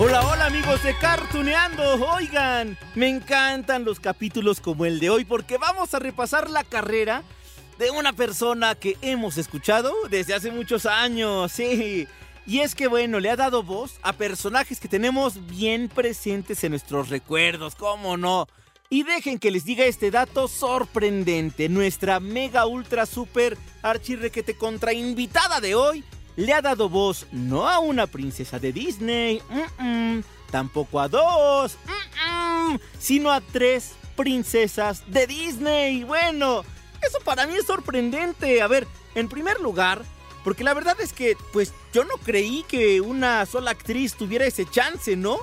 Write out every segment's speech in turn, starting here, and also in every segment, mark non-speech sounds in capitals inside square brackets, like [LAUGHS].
Hola, hola amigos de Cartuneando. Oigan, me encantan los capítulos como el de hoy porque vamos a repasar la carrera de una persona que hemos escuchado desde hace muchos años. Sí. Y es que bueno, le ha dado voz a personajes que tenemos bien presentes en nuestros recuerdos, ¿cómo no? Y dejen que les diga este dato sorprendente. Nuestra mega ultra super archirrequete contra invitada de hoy le ha dado voz no a una princesa de Disney, tampoco a dos, sino a tres princesas de Disney. Bueno, eso para mí es sorprendente. A ver, en primer lugar, porque la verdad es que, pues yo no creí que una sola actriz tuviera ese chance, ¿no?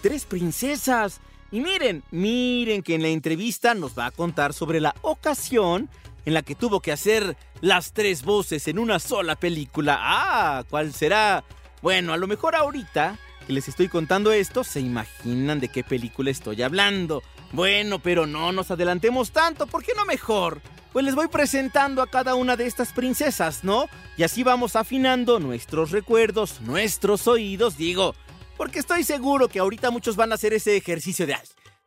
Tres princesas. Y miren, miren que en la entrevista nos va a contar sobre la ocasión en la que tuvo que hacer las tres voces en una sola película. Ah, ¿cuál será? Bueno, a lo mejor ahorita que les estoy contando esto, se imaginan de qué película estoy hablando. Bueno, pero no nos adelantemos tanto, ¿por qué no mejor? Pues les voy presentando a cada una de estas princesas, ¿no? Y así vamos afinando nuestros recuerdos, nuestros oídos, digo. Porque estoy seguro que ahorita muchos van a hacer ese ejercicio de...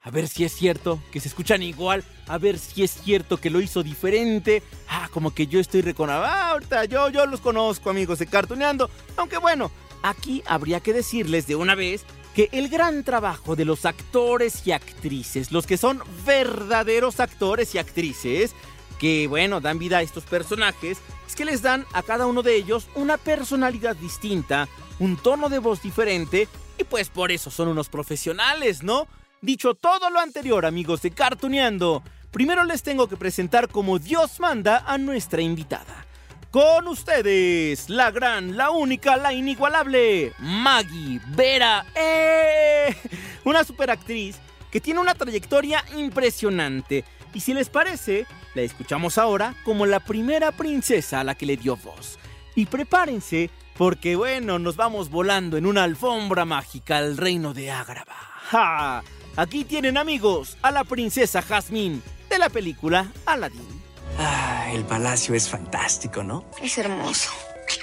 "Ay, a ver si es cierto que se escuchan igual, a ver si es cierto que lo hizo diferente. Ah, como que yo estoy reconociendo. Ah, ahorita yo, yo los conozco, amigos de Cartuneando. Aunque bueno, aquí habría que decirles de una vez que el gran trabajo de los actores y actrices, los que son verdaderos actores y actrices, que bueno, dan vida a estos personajes, es que les dan a cada uno de ellos una personalidad distinta, un tono de voz diferente, y pues por eso son unos profesionales, ¿no? Dicho todo lo anterior, amigos de Cartuneando, primero les tengo que presentar como Dios manda a nuestra invitada. Con ustedes, la gran, la única, la inigualable, Maggie Vera. ¡Eh! Una superactriz que tiene una trayectoria impresionante. Y si les parece, la escuchamos ahora como la primera princesa a la que le dio voz. Y prepárense, porque bueno, nos vamos volando en una alfombra mágica al reino de Ágrava. ¡Ja! Aquí tienen amigos a la princesa Jasmine de la película Aladdin. Ah, el palacio es fantástico, ¿no? Es hermoso.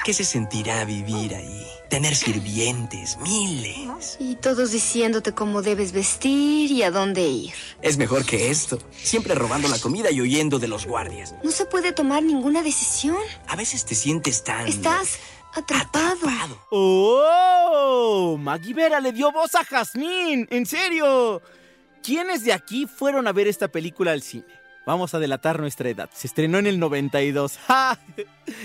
¿Qué se sentirá vivir ahí? Tener sirvientes, miles. Y todos diciéndote cómo debes vestir y a dónde ir. Es mejor que esto. Siempre robando la comida y huyendo de los guardias. No se puede tomar ninguna decisión. A veces te sientes tan... Estás atrapado. atrapado. ¡Oh! Maggie Vera le dio voz a Jasmine. ¿En serio? ¿Quiénes de aquí fueron a ver esta película al cine? Vamos a delatar nuestra edad. Se estrenó en el 92. [LAUGHS] ¡Ja!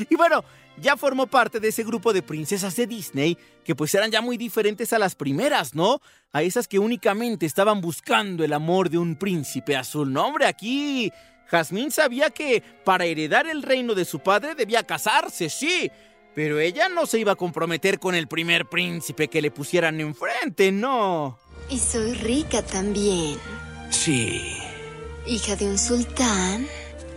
Y bueno, ya formó parte de ese grupo de princesas de Disney que pues eran ya muy diferentes a las primeras, ¿no? A esas que únicamente estaban buscando el amor de un príncipe azul. No, hombre, aquí Jasmine sabía que para heredar el reino de su padre debía casarse, sí. Pero ella no se iba a comprometer con el primer príncipe que le pusieran enfrente, no. Y soy rica también. Sí, Hija de un sultán.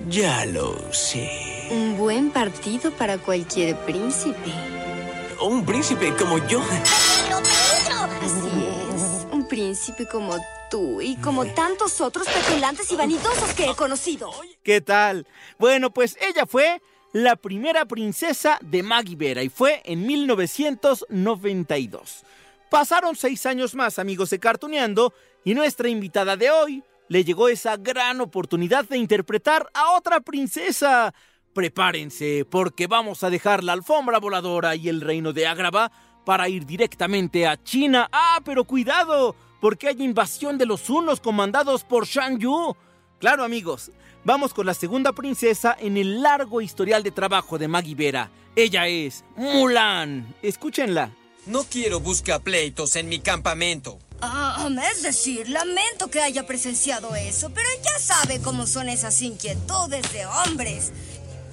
ya lo sé. Un buen partido para cualquier príncipe. Un príncipe como yo. Así es. Un príncipe como tú y como tantos otros petulantes y vanidosos que he conocido. ¿Qué tal? Bueno, pues ella fue la primera princesa de Maggie Vera y fue en 1992. Pasaron seis años más, amigos de Cartuneando, y nuestra invitada de hoy le llegó esa gran oportunidad de interpretar a otra princesa. Prepárense, porque vamos a dejar la alfombra voladora y el reino de Ágrava para ir directamente a China. Ah, pero cuidado, porque hay invasión de los hunos comandados por Shan Yu. Claro, amigos, vamos con la segunda princesa en el largo historial de trabajo de Maggie Vera. Ella es Mulan. Escúchenla. No quiero buscapleitos en mi campamento. Ah, es decir, lamento que haya presenciado eso, pero ya sabe cómo son esas inquietudes de hombres.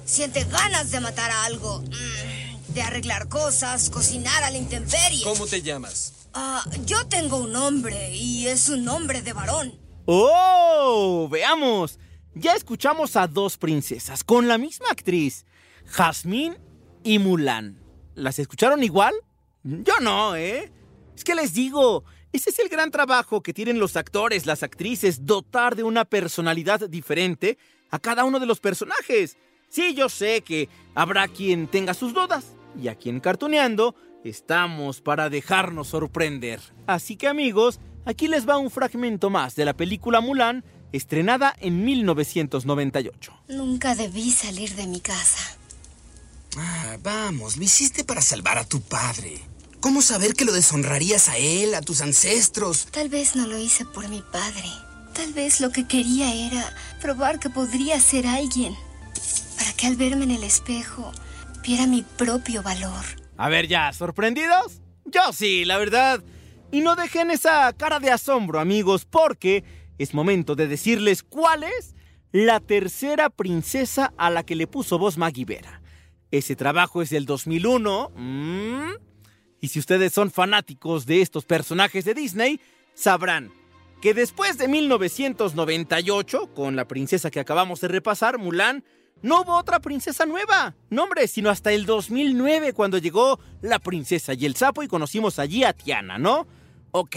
Siente ganas de matar a algo, mm, de arreglar cosas, cocinar a la intemperie. ¿Cómo te llamas? Ah, yo tengo un nombre y es un nombre de varón. ¡Oh! Veamos. Ya escuchamos a dos princesas con la misma actriz, Jasmine y Mulan. ¿Las escucharon igual? Yo no, ¿eh? Es que les digo, ese es el gran trabajo que tienen los actores, las actrices, dotar de una personalidad diferente a cada uno de los personajes. Sí, yo sé que habrá quien tenga sus dudas y a quien cartoneando estamos para dejarnos sorprender. Así que amigos, aquí les va un fragmento más de la película Mulan, estrenada en 1998. Nunca debí salir de mi casa. Ah, vamos, lo hiciste para salvar a tu padre. ¿Cómo saber que lo deshonrarías a él, a tus ancestros? Tal vez no lo hice por mi padre. Tal vez lo que quería era probar que podría ser alguien. Para que al verme en el espejo viera mi propio valor. A ver ya, ¿sorprendidos? Yo sí, la verdad. Y no dejen esa cara de asombro, amigos, porque es momento de decirles cuál es la tercera princesa a la que le puso voz Maggie Vera. Ese trabajo es del 2001. Mm. Y si ustedes son fanáticos de estos personajes de Disney, sabrán que después de 1998, con la princesa que acabamos de repasar, Mulan, no hubo otra princesa nueva. No, hombre, sino hasta el 2009 cuando llegó la princesa y el sapo y conocimos allí a Tiana, ¿no? Ok,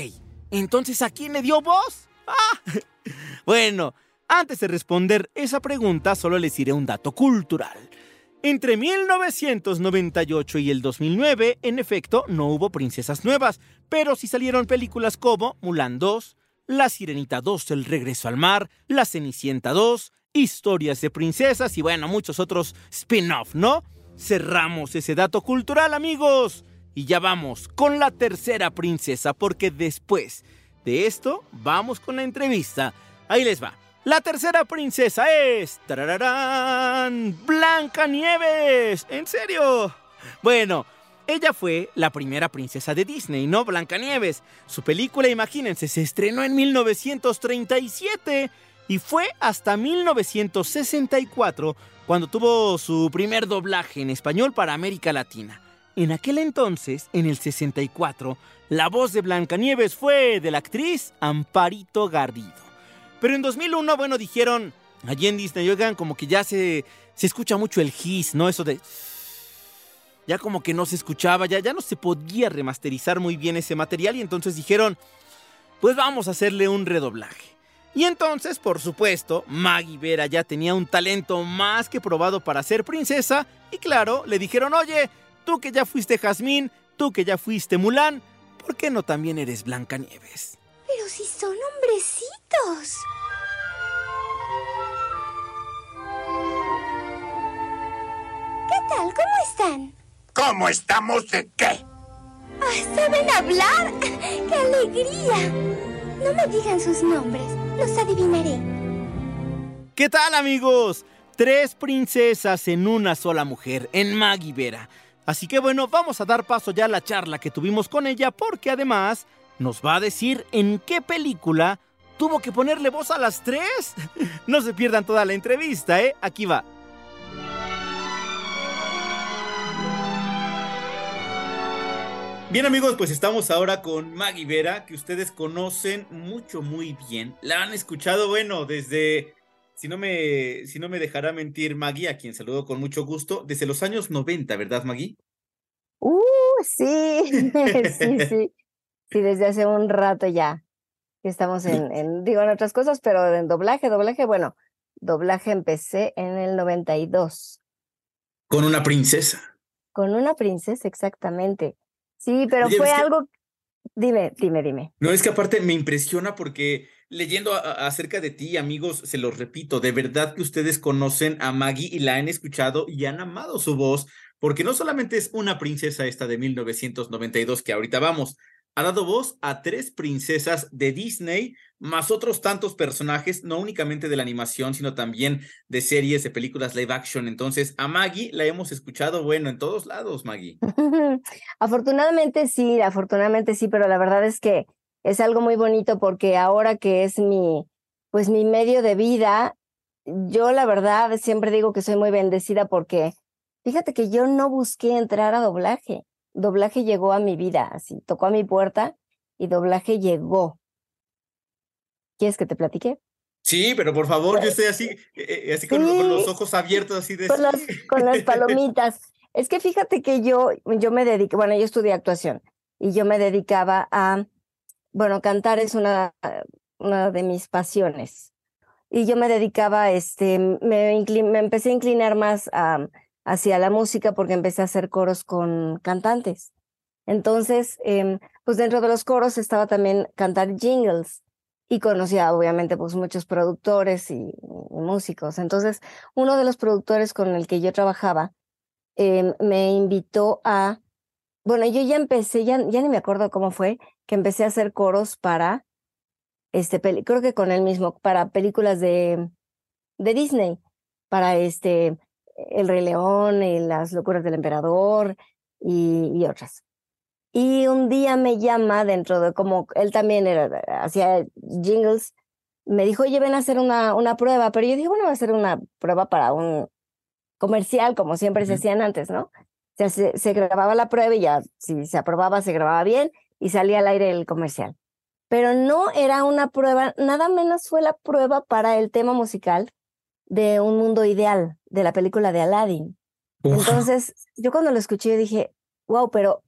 entonces ¿a quién le dio voz? Ah, [LAUGHS] bueno, antes de responder esa pregunta, solo les diré un dato cultural. Entre 1998 y el 2009, en efecto, no hubo princesas nuevas, pero sí salieron películas como Mulan 2, La Sirenita 2, El Regreso al Mar, La Cenicienta 2, Historias de Princesas y bueno, muchos otros spin-off, ¿no? Cerramos ese dato cultural, amigos. Y ya vamos con la tercera princesa, porque después de esto, vamos con la entrevista. Ahí les va. La tercera princesa es. ¡Tarararán! ¡Blanca Nieves! ¿En serio? Bueno, ella fue la primera princesa de Disney, ¿no? Blanca Nieves. Su película, imagínense, se estrenó en 1937 y fue hasta 1964 cuando tuvo su primer doblaje en español para América Latina. En aquel entonces, en el 64, la voz de Blancanieves fue de la actriz Amparito Garrido. Pero en 2001, bueno, dijeron allí en Disney, oigan, como que ya se, se escucha mucho el hiss, ¿no? Eso de... Ya como que no se escuchaba, ya, ya no se podía remasterizar muy bien ese material y entonces dijeron, pues vamos a hacerle un redoblaje. Y entonces, por supuesto, Maggie Vera ya tenía un talento más que probado para ser princesa y claro, le dijeron, oye, tú que ya fuiste Jazmín, tú que ya fuiste Mulan, ¿por qué no también eres Blancanieves? Pero si son hombrecitos. ¿Qué tal? ¿Cómo están? ¿Cómo estamos de qué? Ah, ¿Saben hablar? [LAUGHS] ¡Qué alegría! No me digan sus nombres, los adivinaré. ¿Qué tal amigos? Tres princesas en una sola mujer, en Maggie Vera. Así que bueno, vamos a dar paso ya a la charla que tuvimos con ella porque además nos va a decir en qué película tuvo que ponerle voz a las tres. [LAUGHS] No se pierdan toda la entrevista, ¿eh? Aquí va. Bien amigos, pues estamos ahora con Maggie Vera, que ustedes conocen mucho, muy bien. La han escuchado, bueno, desde, si no me, si no me dejará mentir Maggie, a quien saludo con mucho gusto, desde los años 90, ¿verdad Maggie? Uh, sí, [LAUGHS] sí, [LAUGHS] sí. Sí, desde hace un rato ya. Estamos en, en, digo, en otras cosas, pero en doblaje, doblaje, bueno, doblaje empecé en el 92. Con una princesa. Con una princesa, exactamente. Sí, pero Oye, fue que- algo. Dime, dime, dime. No, es que aparte me impresiona porque leyendo acerca de ti, amigos, se los repito, de verdad que ustedes conocen a Maggie y la han escuchado y han amado su voz, porque no solamente es una princesa esta de 1992 que ahorita vamos, ha dado voz a tres princesas de Disney, más otros tantos personajes, no únicamente de la animación, sino también de series, de películas live action. Entonces, a Maggie la hemos escuchado, bueno, en todos lados, Maggie. [LAUGHS] Afortunadamente sí, afortunadamente sí, pero la verdad es que es algo muy bonito porque ahora que es mi, pues mi medio de vida, yo la verdad siempre digo que soy muy bendecida porque fíjate que yo no busqué entrar a doblaje. Doblaje llegó a mi vida, así, tocó a mi puerta y doblaje llegó. ¿Quieres que te platique? Sí, pero por favor, yo estoy así, eh, eh, así con, con, los ojos abiertos, así de... Con, las, con las [LAUGHS] palomitas. es que fíjate que yo, yo me dediqué, bueno, yo estudié actuación y yo me dedicaba a, bueno, cantar es una, una de mis pasiones. Y yo me dedicaba, este, me, me empecé a inclinar más hacia la música porque empecé a hacer coros con cantantes. Entonces, eh, pues dentro de los coros estaba también cantar jingles y conocía obviamente pues muchos productores y, músicos. Entonces, uno de los productores con el que yo trabajaba eh, me invitó a, bueno, yo ya empecé, ya, ya ni me acuerdo cómo fue, que empecé a hacer coros para, este, creo que con él mismo, para películas de, de Disney, para este, El Rey León y Las Locuras del Emperador y, y otras. Y un día me llama dentro de como él también era, hacía jingles, me dijo, oye, ven a hacer una, una prueba, pero yo dije, bueno, va a hacer una prueba para un comercial, como siempre uh -huh. se hacían antes, ¿no? Sea, se, se, grababa la prueba y ya, si se aprobaba, se grababa bien y salía al aire el comercial. Pero no era una prueba, nada menos fue la prueba para el tema musical de Un Mundo Ideal, de la película de Aladdin. Entonces, yo cuando lo escuché dije, wow, pero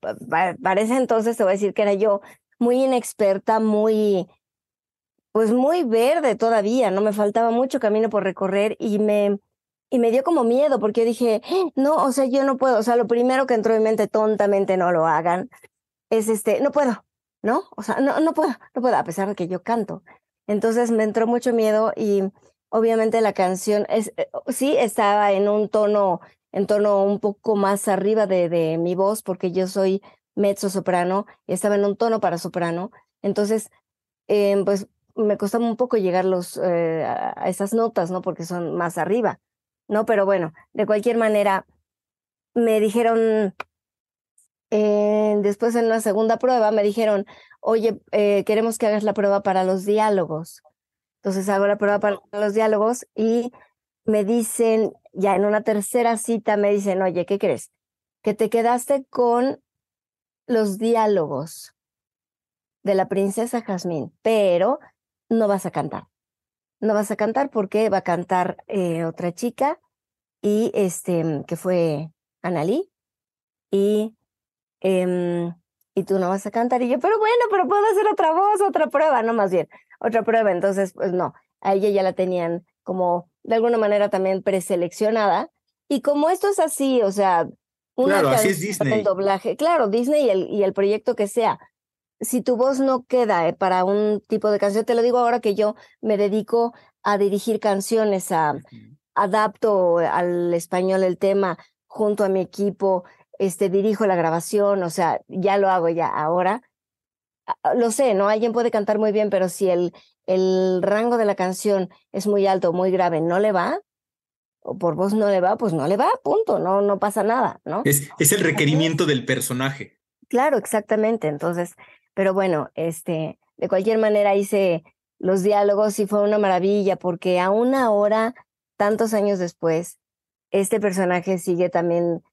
parece entonces, te voy a decir que era yo muy inexperta, muy, pues muy verde todavía, ¿no? Me faltaba mucho camino por recorrer y me, y me dio como miedo porque dije, no, o sea, yo no puedo, o sea, lo primero que entró en mi mente, tontamente no lo hagan, es este, no puedo, ¿no? O sea, no, no puedo, no puedo, a pesar de que yo canto. Entonces me entró mucho miedo y obviamente la canción es, sí estaba en un tono en tono un poco más arriba de, de mi voz, porque yo soy mezzo soprano, estaba en un tono para soprano. Entonces, eh, pues me costaba un poco llegar los, eh, a esas notas, ¿no? Porque son más arriba, ¿no? Pero bueno, de cualquier manera, me dijeron, eh, después en una segunda prueba, me dijeron, oye, eh, queremos que hagas la prueba para los diálogos. Entonces hago la prueba para los diálogos y me dicen, ya en una tercera cita me dicen, oye, ¿qué crees? Que te quedaste con los diálogos de la princesa Jazmín, pero no vas a cantar. No vas a cantar porque va a cantar eh, otra chica y este que fue Analí y eh, y tú no vas a cantar y yo, pero bueno, pero puedo hacer otra voz, otra prueba, no más bien, otra prueba. Entonces, pues no, a ella ya la tenían como de alguna manera también preseleccionada. Y como esto es así, o sea, una claro, así es Disney. El doblaje, claro, Disney y el, y el proyecto que sea. Si tu voz no queda eh, para un tipo de canción, te lo digo ahora que yo me dedico a dirigir canciones, a, adapto al español el tema junto a mi equipo, este, dirijo la grabación, o sea, ya lo hago ya ahora. Lo sé, ¿no? Alguien puede cantar muy bien, pero si el, el rango de la canción es muy alto, muy grave, no le va, o por voz no le va, pues no le va, punto, no, no pasa nada, ¿no? Es, es el requerimiento del personaje. Claro, exactamente. Entonces, pero bueno, este, de cualquier manera hice los diálogos y fue una maravilla porque aún ahora, tantos años después, este personaje sigue también,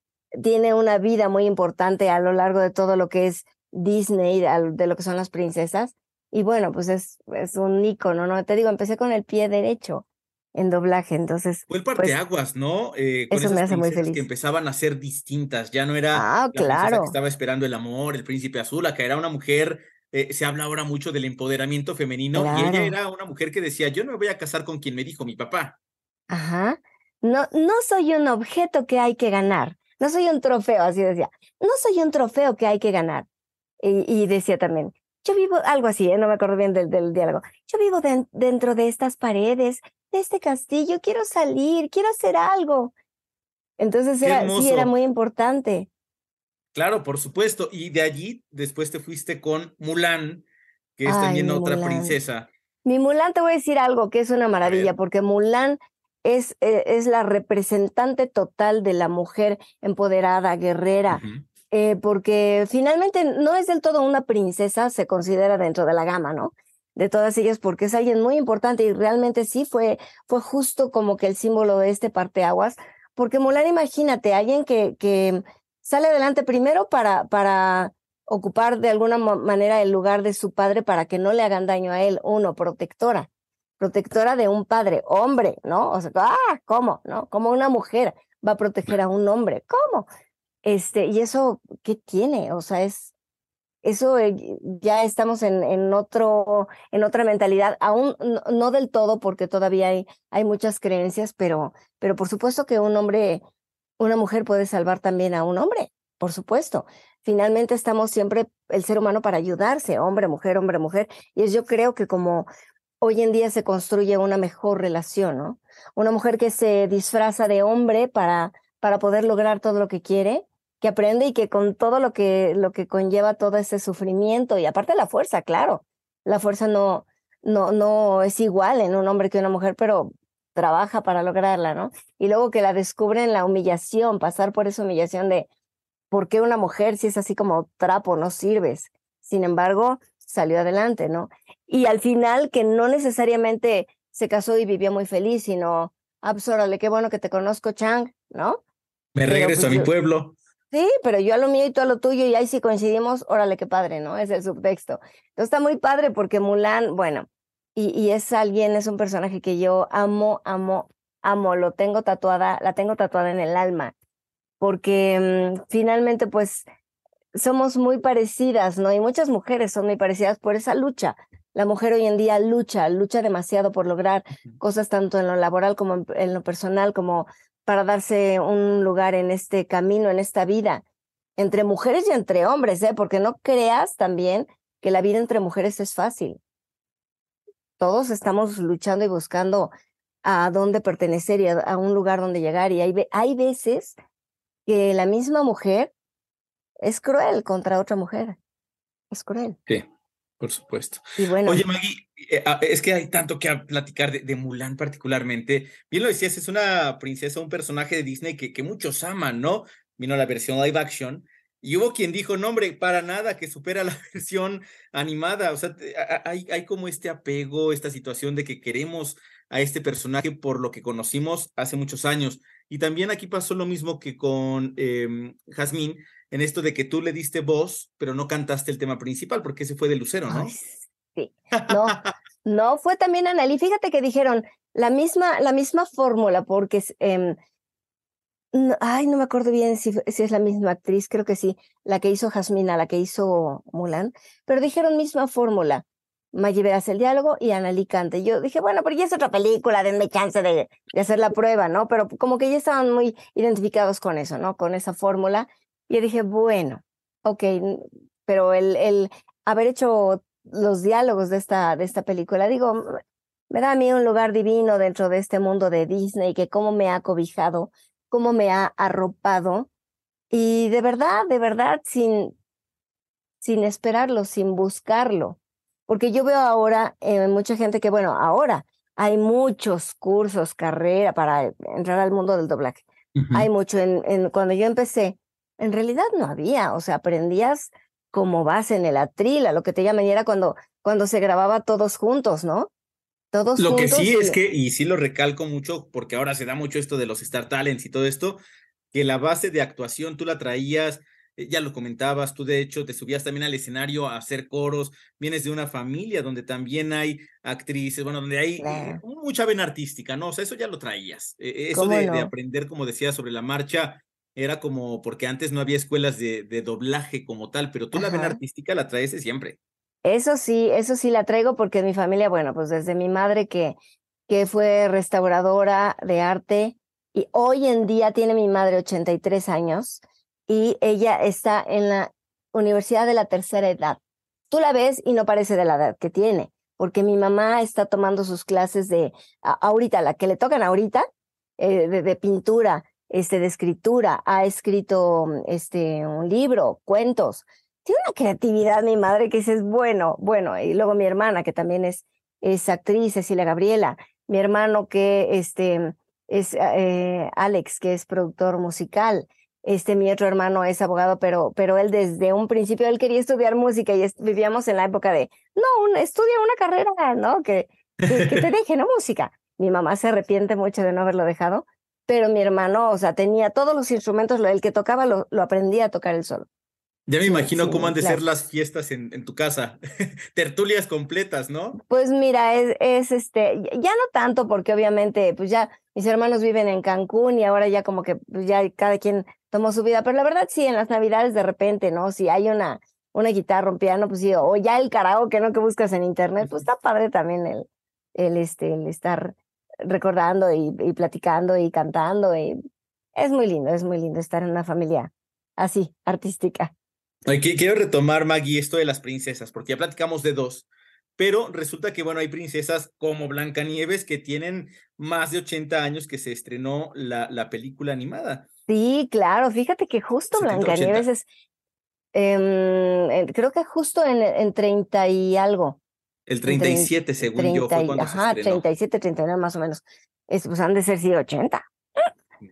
tiene una vida muy importante a lo largo de todo lo que es Disney, de lo que son las princesas. Y bueno, pues es, es un ícono, ¿no? Te digo, empecé con el pie derecho en doblaje, entonces... Fue el parteaguas, pues, ¿no? Eh, con eso me hace muy feliz. que empezaban a ser distintas, ya no era ah, la claro. que estaba esperando el amor, el príncipe azul, acá era una mujer, eh, se habla ahora mucho del empoderamiento femenino, claro. y ella era una mujer que decía, yo no me voy a casar con quien me dijo mi papá. Ajá, no, no soy un objeto que hay que ganar, no soy un trofeo, así decía, no soy un trofeo que hay que ganar. Y, y decía también, yo vivo, algo así, ¿eh? no me acuerdo bien del, del diálogo, yo vivo de, dentro de estas paredes, de este castillo, quiero salir, quiero hacer algo. Entonces era, sí, era muy importante. Claro, por supuesto. Y de allí después te fuiste con Mulan, que es Ay, también otra Mulan. princesa. Mi Mulan, te voy a decir algo que es una maravilla, porque Mulan es, eh, es la representante total de la mujer empoderada, guerrera, Uh -huh. eh, porque finalmente no es del todo una princesa, se considera dentro de la gama, ¿no? De todas ellas, porque es alguien muy importante y realmente sí fue, fue justo como que el símbolo de este parteaguas, porque Mulan, imagínate, alguien que, que sale adelante primero para, para ocupar de alguna manera el lugar de su padre para que no le hagan daño a él. Uno, protectora, protectora de un padre, hombre, ¿no? O sea, ah, ¿cómo? ¿No? Como una mujer va a proteger a un hombre, ¿cómo? Este, y eso, ¿qué tiene? O sea, es, eso eh, ya estamos en, en, otro, en otra mentalidad, aún no, del todo, porque todavía hay, hay muchas creencias, pero, pero por supuesto que un hombre, una mujer puede salvar también a un hombre, por supuesto finalmente estamos siempre el ser humano para ayudarse, hombre, mujer, hombre, mujer. Y yo creo que como hoy en día se construye una mejor relación, ¿no? Una mujer que se disfraza de hombre para, para poder lograr todo lo que quiere, que aprende y que con todo lo que, lo que conlleva todo ese sufrimiento y aparte la fuerza, claro, la fuerza no, no, no es igual en un hombre que una mujer, pero trabaja para lograrla, ¿no? Y luego que la descubren la humillación, pasar por esa humillación de, ¿por qué una mujer si es así como trapo, no sirves? Sin embargo, salió adelante, ¿no? Y al final que no necesariamente se casó y vivió muy feliz, sino, ah, pues qué bueno que te conozco, Chang, ¿no? Me regreso pues, a mi pueblo. Sí, pero yo a lo mío y tú a lo tuyo, y ahí sí coincidimos, órale, qué padre, ¿no? Es el subtexto. Entonces está muy padre porque Mulan, bueno, y, y es alguien, es un personaje que yo amo, amo, amo, lo tengo tatuada, la tengo tatuada en el alma porque mm, finalmente pues somos muy parecidas, ¿no? Y muchas mujeres son muy parecidas por esa lucha. La mujer hoy en día lucha, lucha demasiado por lograr cosas tanto en lo laboral como en, lo personal, como para darse un lugar en este camino, en esta vida, entre mujeres y entre hombres, ¿eh? Porque no creas también que la vida entre mujeres es fácil. Todos estamos luchando y buscando a dónde pertenecer y a, un lugar donde llegar. Y hay, hay veces que la misma mujer es cruel contra otra mujer. Es cruel. Sí, por supuesto. Y bueno, Oye, Maggie, es que hay tanto que platicar de, Mulan particularmente. Bien lo decías, es una princesa, un personaje de Disney que, que muchos aman, ¿no? Vino la versión live action. Y hubo quien dijo, no, hombre, para nada, que supera la [LAUGHS] versión animada. O sea, hay, hay como este apego, esta situación de que queremos a este personaje por lo que conocimos hace muchos años. Y también aquí pasó lo mismo que con eh, Jazmín, en esto de que tú le diste voz, pero no cantaste el tema principal, porque ese fue de Lucero, ¿no? sí. No, no, fue también Analí. Fíjate que dijeron la misma, la misma fórmula, porque eh, ay, no me acuerdo bien si, si, es la misma actriz, creo que sí, la que hizo Jasmina, la que hizo Mulan, pero dijeron misma fórmula. Maggie hace el diálogo y Annalí cante. Yo dije, bueno, pero ya es otra película, denme chance de, de, hacer la prueba, ¿no? Pero como que ya estaban muy identificados con eso, ¿no? Con esa fórmula. Y yo dije, bueno, ok, pero el, el haber hecho los diálogos de esta, de esta película, digo, me da a mí un lugar divino dentro de este mundo de Disney, que cómo me ha cobijado, cómo me ha arropado. Y de verdad, de verdad, sin, sin esperarlo, sin buscarlo porque yo veo ahora eh, mucha gente que, bueno, ahora hay muchos cursos, carrera para entrar al mundo del doblaje. Hay mucho. En, cuando yo empecé, en realidad no había, o sea, aprendías como base en el atril, a lo que te llaman, y era cuando, cuando se grababa todos juntos, ¿no? Todos lo que sí es que, y sí lo recalco mucho, porque ahora se da mucho esto de los Star Talents y todo esto, que la base de actuación tú la traías eh, ya lo comentabas, tú de hecho te subías también al escenario a hacer coros, vienes de una familia donde también hay actrices, bueno, donde hay mucha vena artística, ¿no? O sea, eso ya lo traías. E, eso de, aprender, como decía, sobre la marcha, era como, porque antes no había escuelas de, doblaje como tal, pero tú la vena artística la traes siempre. Eso sí, eso sí la traigo porque mi familia, bueno, pues desde mi madre que, que fue restauradora de arte y hoy en día tiene mi madre 83 años y ella está en la Universidad de la Tercera Edad. Tú la ves y no parece de la edad que tiene, porque mi mamá está tomando sus clases de ahorita, la que le tocan ahorita, eh, de, pintura, este, de escritura, ha escrito este, un libro, cuentos. Tiene una creatividad mi madre que dices, bueno, bueno, y luego mi hermana, que también es, es actriz, Cecilia Gabriela, mi hermano que este, es eh, Alex, que es productor musical, este, mi otro hermano es abogado, pero, pero él desde un principio, él quería estudiar música y vivíamos en la época de, no, estudia una carrera, ¿no? Que, que, te [LAUGHS] deje, ¿no? Música. Mi mamá se arrepiente mucho de no haberlo dejado, pero mi hermano, o sea, tenía todos los instrumentos, el que tocaba lo, lo aprendía a tocar él solo. Ya me imagino cómo han de ser las fiestas en, en tu casa. [LAUGHS] Tertulias completas, ¿no? Pues mira, es, es, este, ya no tanto porque obviamente, pues ya mis hermanos viven en Cancún y ahora ya como que pues ya cada quien tomó su vida, pero la verdad sí, en las navidades de repente, ¿no? Si hay una, una guitarra, un piano, pues sí, o ya el karaoke, ¿no? Que buscas en internet, pues está padre también el, el, este, el estar recordando y, y platicando y cantando. Y es muy lindo, es muy lindo estar en una familia así, artística. Quiero retomar, Maggie, esto de las princesas, porque ya platicamos de dos, pero resulta que, bueno, hay princesas como Blancanieves que tienen más de 80 años que se estrenó la, la película animada. Sí, claro, fíjate que justo 70, Blancanieves 80. es, eh, creo que justo en, en 30 y algo. El 37, 30, según 30, yo, fue cuando Ajá, se estrenó. 37, 39 más o menos. Es, pues han de ser sí 80.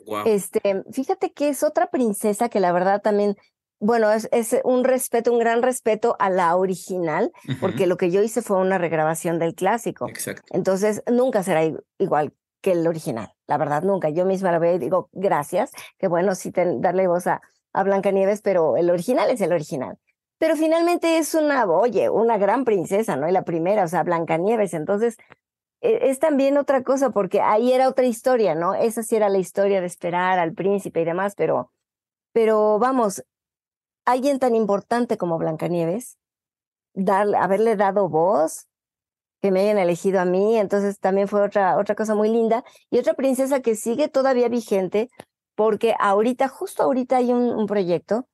Wow. Este, fíjate que es otra princesa que la verdad también bueno, es, es, un respeto, un gran respeto a la original, uh -huh. porque lo que yo hice fue una regrabación del clásico. Exacto. Entonces, nunca será igual que el original, la verdad, nunca. Yo misma la veo y digo, gracias, que bueno, sí, ten, darle voz a, a Blancanieves, pero el original es el original. Pero finalmente es una, oye, una gran princesa, ¿no? Y la primera, o sea, Blancanieves. Entonces, e, es también otra cosa, porque ahí era otra historia, ¿no? Esa sí era la historia de esperar al príncipe y demás, pero, pero vamos, alguien tan importante como Blancanieves, dar, haberle dado voz, que me hayan elegido a mí, entonces también fue otra, otra cosa muy linda. Y otra princesa que sigue todavía vigente, porque ahorita, justo ahorita hay un proyecto,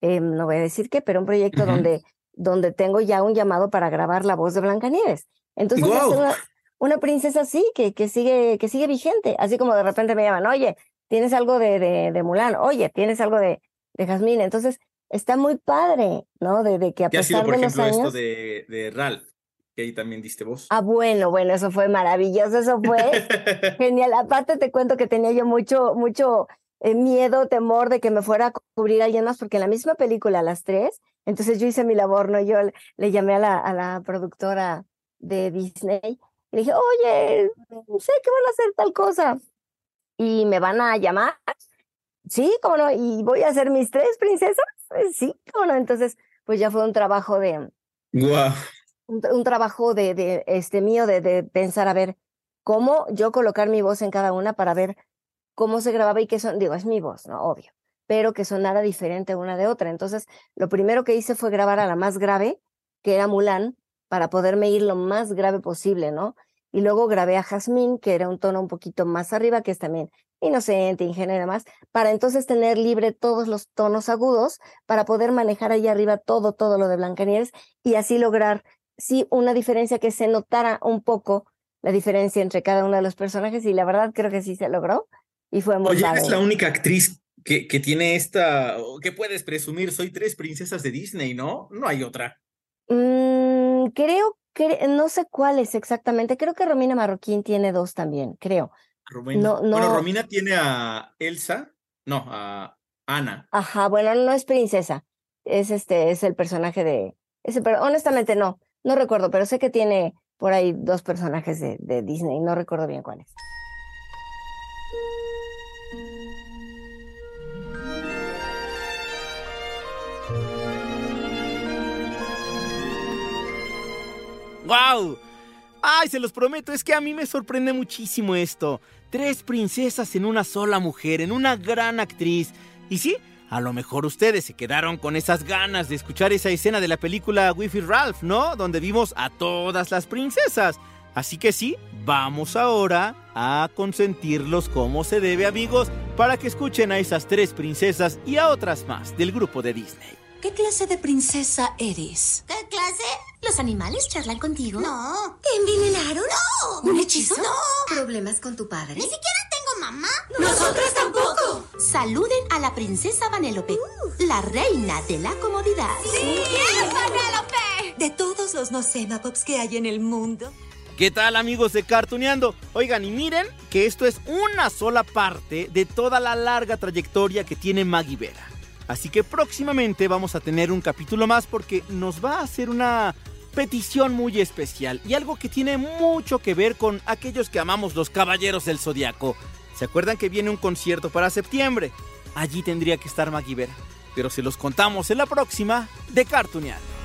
eh, no voy a decir qué, pero un proyecto uh -huh. donde, donde tengo ya un llamado para grabar la voz de Blancanieves. Entonces, wow. una, una, princesa así, que, que, sigue, que sigue vigente, así como de repente me llaman, oye, tienes algo de, de, de Mulan, oye, tienes algo de, de Jazmín. Entonces, está muy padre, ¿no? De, de que a ¿Qué pesar ha sido, por de ejemplo, los años... esto de, de Ralph? Que ahí también diste voz. Ah, bueno, bueno, eso fue maravilloso, eso fue [LAUGHS] genial. Aparte te cuento que tenía yo mucho, mucho eh, miedo, temor de que me fuera a cubrir alguien más, porque en la misma película, las tres, entonces yo hice mi labor, ¿no? Yo le, llamé a la, a la productora de Disney y le dije, oye, sé que van a hacer tal cosa y me van a llamar. Sí, cómo no, y voy a hacer mis tres princesas. Sí, cómo no. Entonces, pues ya fue un trabajo de. Wow. Un, un trabajo de, de, este mío de, de pensar a ver cómo yo colocar mi voz en cada una para ver cómo se grababa y qué son. Digo, es mi voz, ¿no? Obvio. Pero que sonara diferente una de otra. Entonces, lo primero que hice fue grabar a la más grave, que era Mulan, para poderme ir lo más grave posible, ¿no? Y luego grabé a Jazmín, que era un tono un poquito más arriba, que es también inocente, ingenua y demás, para entonces tener libre todos los tonos agudos, para poder manejar ahí arriba todo, todo lo de Blancanieves y así lograr, sí, una diferencia que se notara un poco la diferencia entre cada uno de los personajes y la verdad creo que sí se logró y fue muy Oye, es la única actriz que, que tiene esta, que puedes presumir, soy tres princesas de Disney, ¿no? No hay otra. Mm, creo que, no sé cuáles exactamente, creo que Romina Marroquín tiene dos también, creo. Romina. No, no. Bueno, Romina tiene a Elsa, no, a Ana. Ajá, bueno, no es princesa, es este, es el personaje de, ese, pero honestamente no, no recuerdo, pero sé que tiene por ahí dos personajes de, de Disney, no recuerdo bien cuáles. ¡Wow! ¡Ay, se los prometo! Es que a mí me sorprende muchísimo esto. Tres princesas en una sola mujer, en una gran actriz. Y sí, a lo mejor ustedes se quedaron con esas ganas de escuchar esa escena de la película Wi-Fi Ralph, ¿no? Donde vimos a todas las princesas. Así que sí, vamos ahora a consentirlos como se debe, amigos, para que escuchen a esas tres princesas y a otras más del grupo de Disney. ¿Qué clase de princesa eres? ¿Qué clase? ¿Los animales charlan contigo? No. ¿Te envenenaron? No. ¿Un hechizo? No. ¿Problemas con tu padre? Ni siquiera tengo mamá. ¡Nosotras tampoco! Saluden a la princesa Vanellope, uh. la reina de la comodidad. ¡Sí! ¡Sí! ¡Vanellope! De todos los no Pops que hay en el mundo. ¿Qué tal amigos de Cartuneando? Oigan, y miren que esto es una sola parte de toda la larga trayectoria que tiene Maggie Vera. Así que próximamente vamos a tener un capítulo más porque nos va a hacer una petición muy especial y algo que tiene mucho que ver con aquellos que amamos los caballeros del zodiaco. ¿Se acuerdan que viene un concierto para septiembre? Allí tendría que estar Maggie Vera. pero se los contamos en la próxima de Cartuneando.